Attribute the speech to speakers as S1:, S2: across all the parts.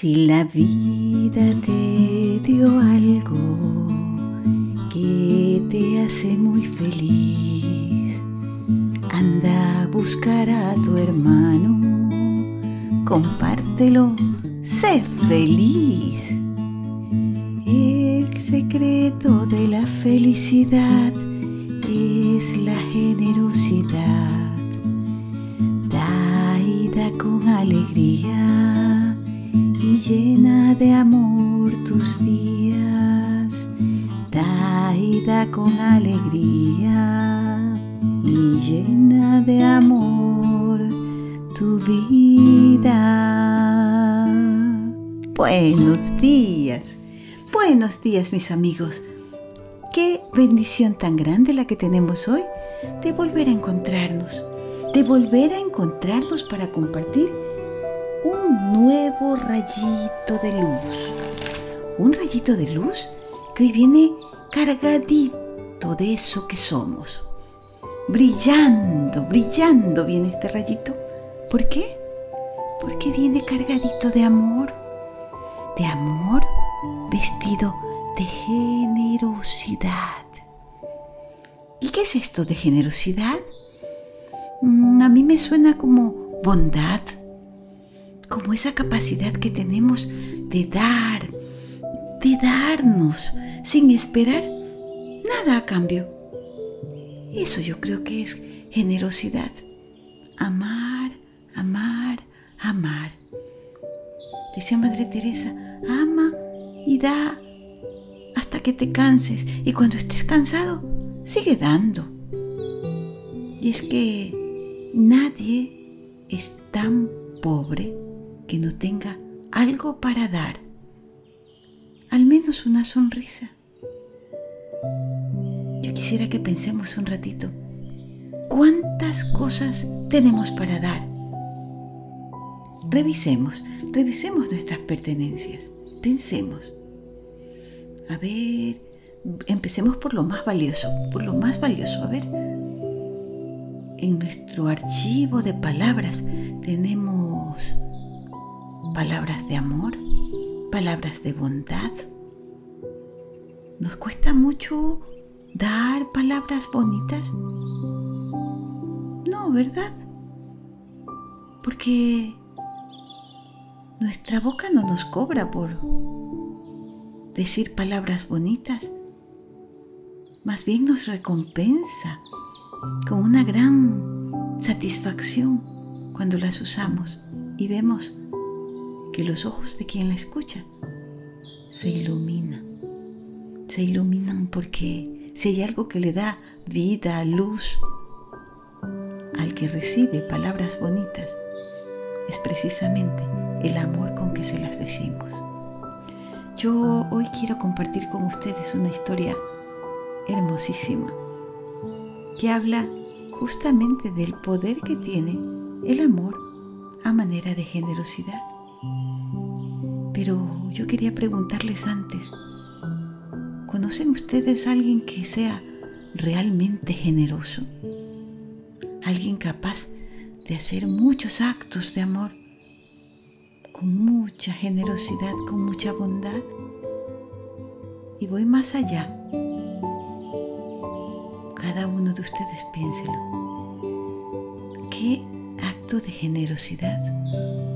S1: Si la vida te dio algo que te hace muy feliz, anda a buscar a tu hermano, compártelo, sé feliz. El secreto de la felicidad es la generosidad. Da y con alegría llena de amor tus días. Da da con alegría y llena de amor tu vida. Buenos días, buenos días mis amigos. Qué bendición tan grande la que tenemos hoy de volver a encontrarnos, de volver a encontrarnos para compartir un nuevo rayito de luz. Un rayito de luz que hoy viene cargadito de eso que somos. Brillando, brillando viene este rayito. ¿Por qué? Porque viene cargadito de amor. De amor vestido de generosidad. ¿Y qué es esto de generosidad? Mm, a mí me suena como bondad, como esa capacidad que tenemos de dar, de darnos sin esperar nada a cambio. Eso yo creo que es generosidad. Amar, amar, amar. Decía Madre Teresa, ama y da hasta que te canses y cuando estés cansado, sigue dando. Y es que nadie es tan pobre que no tenga algo para dar, al menos una sonrisa. Yo quisiera que pensemos un ratito, ¿cuántas cosas tenemos para dar? Revisemos, revisemos nuestras pertenencias, pensemos. A ver, empecemos por lo más valioso, por lo más valioso. A ver, en nuestro archivo de palabras tenemos palabras de amor, palabras de bondad. ¿Nos cuesta mucho dar palabras bonitas? No, ¿verdad? Porque nuestra boca no nos cobra por decir palabras bonitas, más bien nos recompensa con una gran satisfacción cuando las usamos y vemos que los ojos de quien la escucha se iluminan. Se iluminan porque si hay algo que le da vida, luz al que recibe palabras bonitas, es precisamente el amor con que se las decimos. Yo hoy quiero compartir con ustedes una historia hermosísima que habla justamente del poder que tiene el amor a manera de generosidad. Pero yo quería preguntarles antes, ¿conocen ustedes a alguien que sea realmente generoso? Alguien capaz de hacer muchos actos de amor con mucha generosidad, con mucha bondad. Y voy más allá. Cada uno de ustedes piénselo. ¿Qué acto de generosidad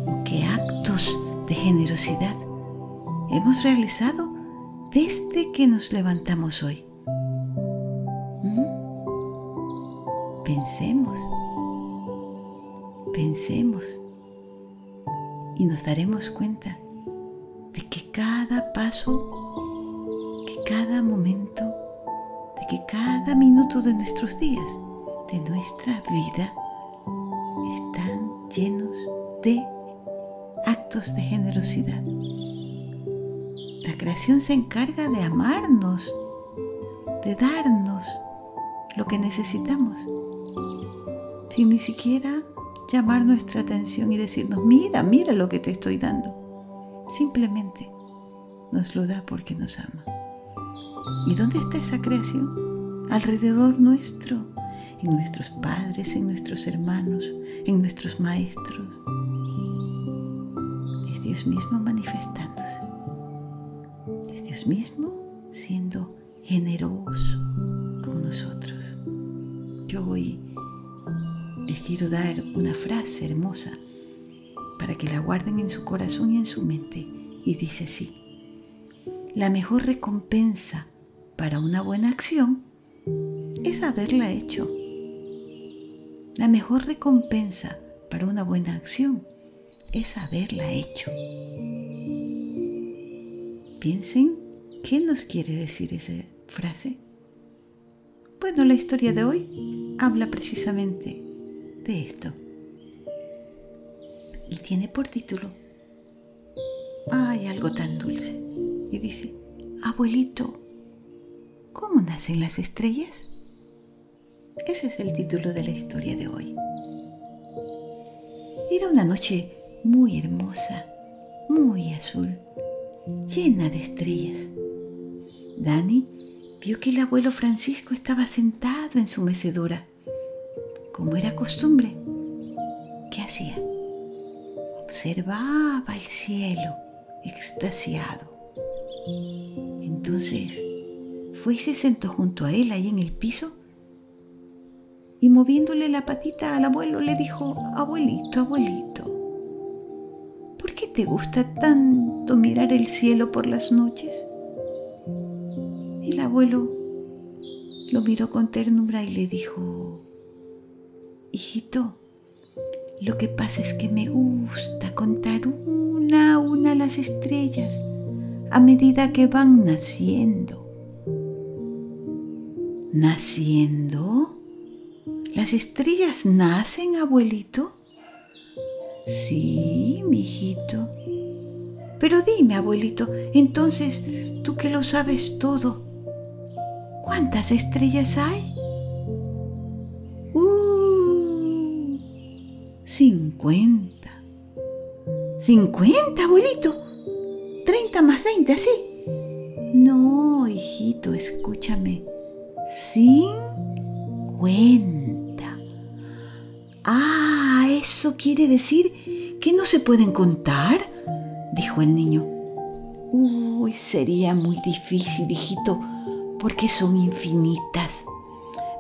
S1: o qué actos de generosidad hemos realizado desde que nos levantamos hoy? Pensemos, pensemos. Y nos daremos cuenta de que cada paso, que cada momento, de que cada minuto de nuestros días, de nuestra vida, de generosidad. La creación se encarga de amarnos, de darnos lo que necesitamos, sin ni siquiera llamar nuestra atención y decirnos, mira, mira lo que te estoy dando. Simplemente nos lo da porque nos ama. ¿Y dónde está esa creación? Alrededor nuestro, en nuestros padres, en nuestros hermanos, en nuestros maestros. Dios mismo manifestándose. Es Dios mismo siendo generoso con nosotros. Yo hoy les quiero dar una frase hermosa para que la guarden en su corazón y en su mente. Y dice así, la mejor recompensa para una buena acción es haberla hecho. La mejor recompensa para una buena acción es haberla hecho. Piensen, ¿qué nos quiere decir esa frase? Bueno, la historia de hoy habla precisamente de esto. Y tiene por título, hay algo tan dulce. Y dice, abuelito, ¿cómo nacen las estrellas? Ese es el título de la historia de hoy. Era una noche muy hermosa, muy azul, llena de estrellas. Dani vio que el abuelo Francisco estaba sentado en su mecedora, como era costumbre. ¿Qué hacía? Observaba el cielo, extasiado. Entonces fue y se sentó junto a él ahí en el piso y moviéndole la patita al abuelo le dijo, abuelito, abuelito, ¿por qué te gusta tanto mirar el cielo por las noches? El abuelo lo miró con ternura y le dijo, hijito, lo que pasa es que me gusta contar una a una las estrellas a medida que van naciendo. ¿Naciendo? ¿Las estrellas nacen, abuelito? Sí, mijito. Pero dime, abuelito, entonces, tú que lo sabes todo, ¿cuántas estrellas hay? ¡Uh! 50. 50, abuelito. 30 más 20, así. No, hijito, escúchame. 50. ¿Eso quiere decir que no se pueden contar? dijo el niño. Uy, sería muy difícil, hijito, porque son infinitas.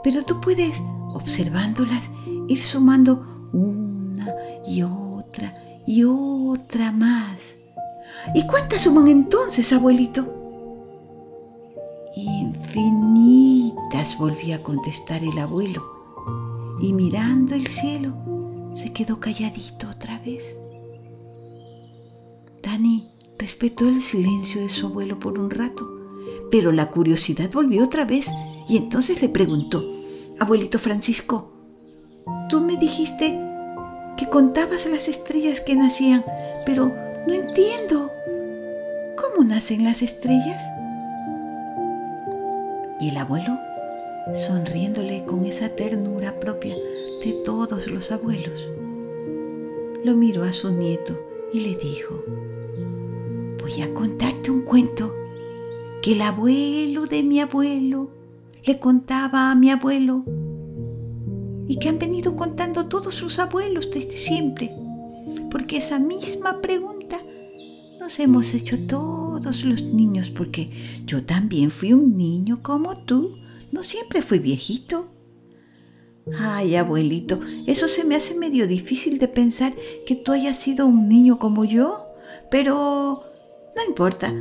S1: Pero tú puedes, observándolas, ir sumando una y otra y otra más. ¿Y cuántas suman entonces, abuelito? Infinitas, volvió a contestar el abuelo y mirando el cielo se quedó calladito otra vez. Dani respetó el silencio de su abuelo por un rato, pero la curiosidad volvió otra vez y entonces le preguntó, Abuelito Francisco, tú me dijiste que contabas las estrellas que nacían, pero no entiendo. ¿Cómo nacen las estrellas? Y el abuelo sonriéndole con esa ternura propia de todos los abuelos. Lo miró a su nieto y le dijo, voy a contarte un cuento que el abuelo de mi abuelo le contaba a mi abuelo y que han venido contando todos sus abuelos desde siempre, porque esa misma pregunta nos hemos hecho todos los niños, porque yo también fui un niño como tú no siempre fui viejito. Ay, abuelito, eso se me hace medio difícil de pensar que tú hayas sido un niño como yo. Pero no importa.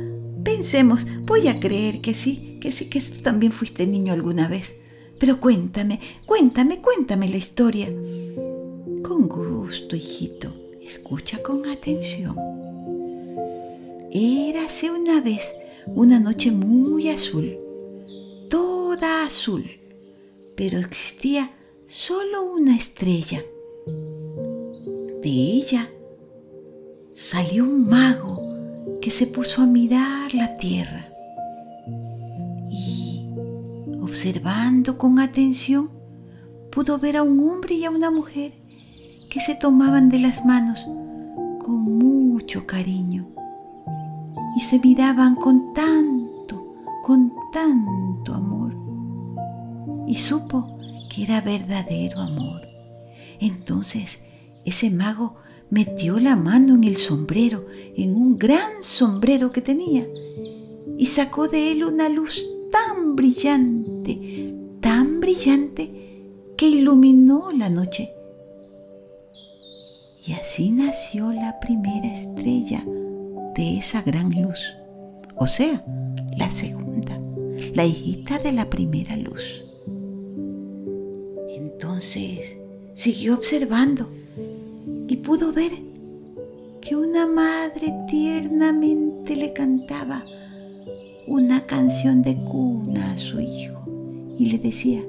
S1: Pensemos, voy a creer que sí, que sí, que tú también fuiste niño alguna vez. Pero cuéntame, cuéntame, cuéntame la historia. Con gusto, hijito. Escucha con atención. Érase una vez una noche muy azul azul, pero existía solo una estrella. De ella salió un mago que se puso a mirar la tierra y, observando con atención, pudo ver a un hombre y a una mujer que se tomaban de las manos con mucho cariño y se miraban con tanto, con tanto amor y supo que era verdadero amor. Entonces ese mago metió la mano en el sombrero, en un gran sombrero que tenía, y sacó de él una luz tan brillante, tan brillante, que iluminó la noche. Y así nació la primera estrella de esa gran luz, o sea, la segunda, la hijita de la primera luz. Entonces siguió observando y pudo ver que una madre tiernamente le cantaba una canción de cuna a su hijo y le decía,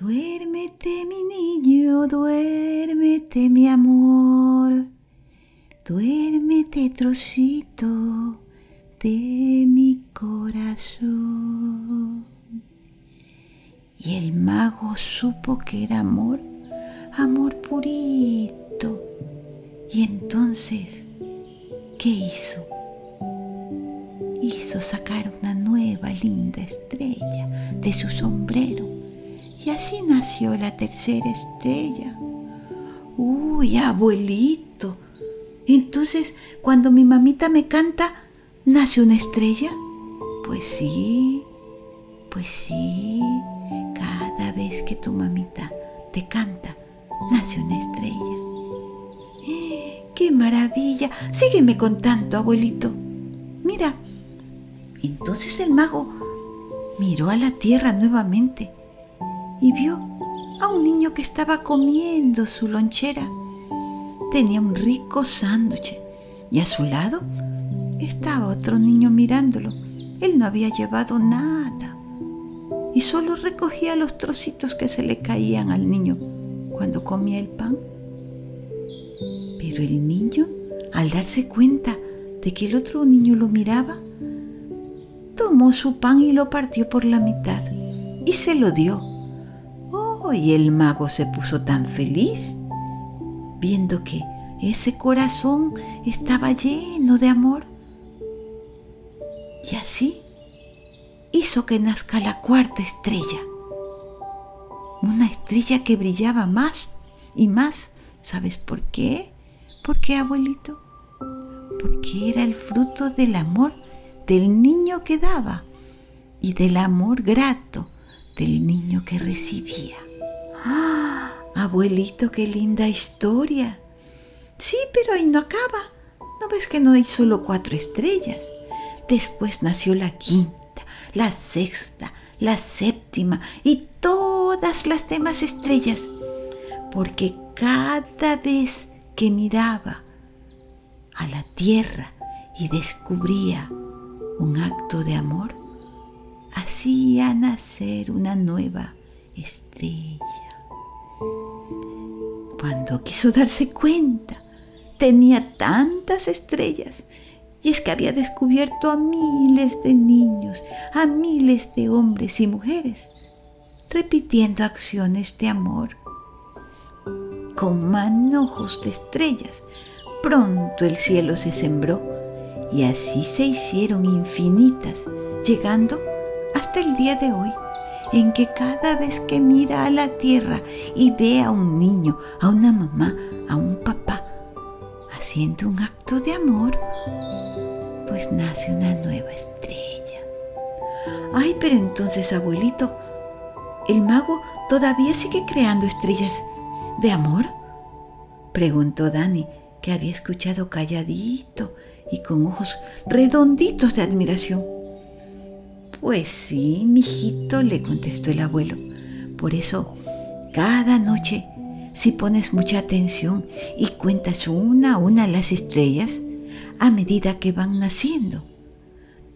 S1: Duérmete mi niño, duérmete mi amor, duérmete trocito de mi corazón. Y el mago supo que era amor, amor purito. Y entonces, ¿qué hizo? Hizo sacar una nueva linda estrella de su sombrero y así nació la tercera estrella. Uy, abuelito. Entonces, cuando mi mamita me canta, ¿nace una estrella? Pues sí, pues sí. Cada vez que tu mamita te canta, nace una estrella. ¡Qué maravilla! Sígueme contando, abuelito. Mira. Entonces el mago miró a la tierra nuevamente y vio a un niño que estaba comiendo su lonchera. Tenía un rico sándwich y a su lado estaba otro niño mirándolo. Él no había llevado nada y solo recogía los trocitos que se le caían al niño cuando comía el pan. Pero el niño, al darse cuenta de que el otro niño lo miraba, tomó su pan y lo partió por la mitad y se lo dio y el mago se puso tan feliz, viendo que ese corazón estaba lleno de amor. Y así hizo que nazca la cuarta estrella. Una estrella que brillaba más y más. ¿Sabes por qué? ¿Por qué, abuelito? Porque era el fruto del amor del niño que daba y del amor grato del niño que recibía. ¡Ah! Abuelito, qué linda historia. Sí, pero ahí no acaba. ¿No ves que no hay solo cuatro estrellas? Después nació la quinta, la sexta, la séptima y todas las demás estrellas, porque cada vez que miraba a la tierra y descubría un acto de amor, hacía nacer una nueva estrella. Cuando quiso darse cuenta, tenía tantas estrellas y es que había descubierto a miles de niños, a miles de hombres y mujeres, repitiendo acciones de amor. Con manojos de estrellas, pronto el cielo se sembró y así se hicieron infinitas, llegando hasta el día de hoy en que cada vez que mira a la tierra y ve a un niño, a una mamá, a un papá, haciendo un acto de amor, pues nace una nueva estrella. Ay, pero entonces, abuelito, ¿el mago todavía sigue creando estrellas de amor? Preguntó Dani, que había escuchado calladito y con ojos redonditos de admiración. Pues sí, mijito, le contestó el abuelo. Por eso, cada noche, si pones mucha atención y cuentas una a una las estrellas, a medida que van naciendo,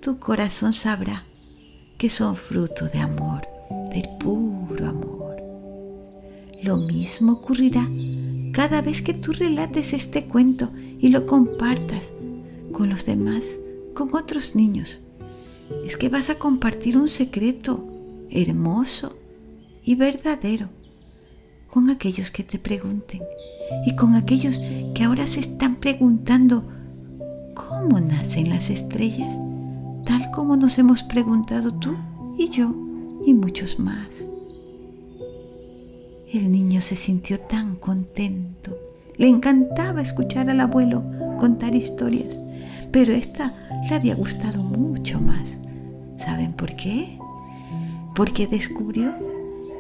S1: tu corazón sabrá que son fruto de amor, del puro amor. Lo mismo ocurrirá cada vez que tú relates este cuento y lo compartas con los demás, con otros niños es que vas a compartir un secreto hermoso y verdadero con aquellos que te pregunten y con aquellos que ahora se están preguntando cómo nacen las estrellas, tal como nos hemos preguntado tú y yo y muchos más. El niño se sintió tan contento Le encantaba escuchar al abuelo contar historias, pero esta le había gustado mucho más. ¿Saben por qué? Porque descubrió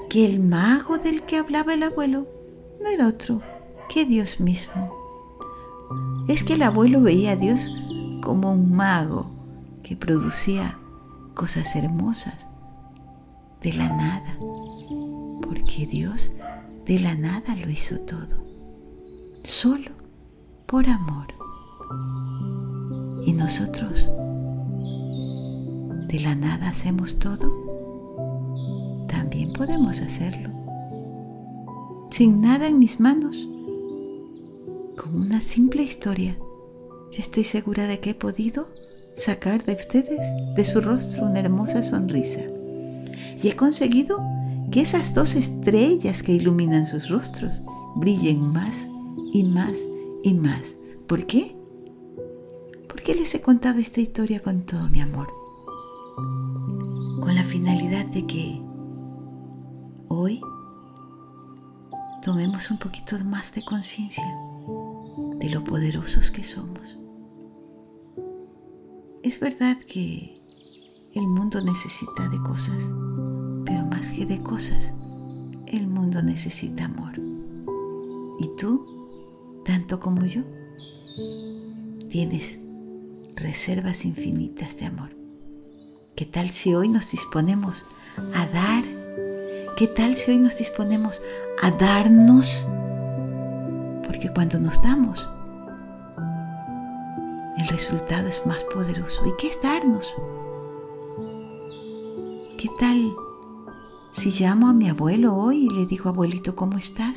S1: que el mago del que hablaba el abuelo no era otro que Dios mismo. Es que el abuelo veía a Dios como un mago que producía cosas hermosas de la nada, porque Dios de la nada lo hizo todo, solo por amor. Y nosotros de la nada hacemos todo, también podemos hacerlo, sin nada en mis manos, con una simple historia. Yo estoy segura de que he podido sacar de ustedes, de su rostro, una hermosa sonrisa. Y he conseguido que esas dos estrellas que iluminan sus rostros brillen más y más y más. ¿Por qué? Porque les he contado esta historia con todo mi amor. Con la finalidad de que hoy tomemos un poquito más de conciencia de lo poderosos que somos. Es verdad que el mundo necesita de cosas, pero más que de cosas, el mundo necesita amor. Y tú, tanto como yo, tienes reservas infinitas de amor. ¿Qué tal si hoy nos disponemos a dar? ¿Qué tal si hoy nos disponemos a darnos? Porque cuando nos damos, el resultado es más poderoso. ¿Y qué es darnos? ¿Qué tal si llamo a mi abuelo hoy y le digo, abuelito, ¿cómo estás?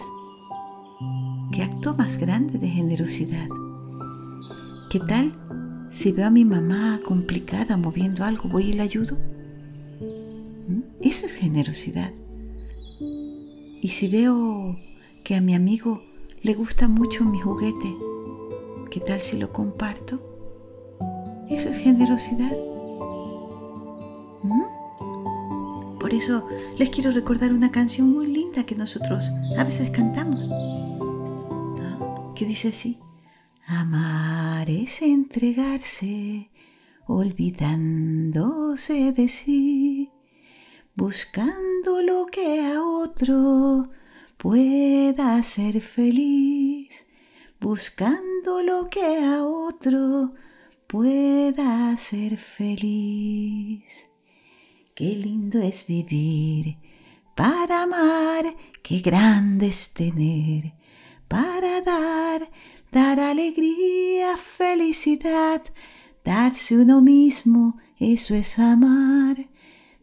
S1: ¿Qué acto más grande de generosidad? ¿Qué tal si veo a mi mamá complicada moviendo algo, voy y le ayudo? ¿Mm? Eso es generosidad. Y si veo que a mi amigo le gusta mucho mi juguete, ¿qué tal si lo comparto? Eso es generosidad. ¿Mm? Por eso les quiero recordar una canción muy linda que nosotros a veces cantamos. Que dice así. Amar es entregarse, olvidándose de sí, buscando lo que a otro pueda ser feliz, buscando lo que a otro pueda ser feliz. Qué lindo es vivir, para amar, qué grande es tener, para dar, dar alegría, felicidad, darse uno mismo, eso es amar,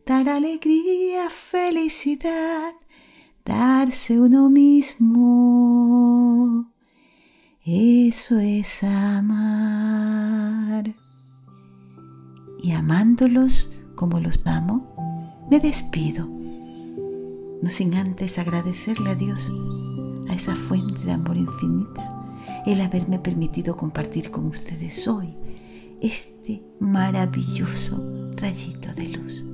S1: dar alegría, felicidad, darse uno mismo. Eso es amar. Y amándolos como los amo, me despido, no sin antes agradecerle a Dios, a esa fuente de amor infinita, el haberme permitido compartir con ustedes hoy este maravilloso rayito de luz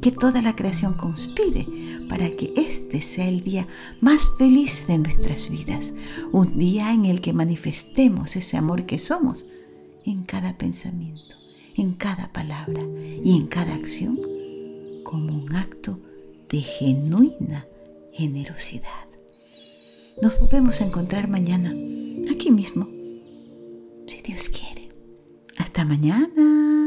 S1: que toda la creación conspire para que este sea el día más feliz de nuestras vidas, un día en el que manifestemos ese amor que somos en cada pensamiento, en cada palabra y en cada acción como un acto de genuina generosidad. Nos volvemos a encontrar mañana, aquí mismo, si Dios quiere. Hasta mañana.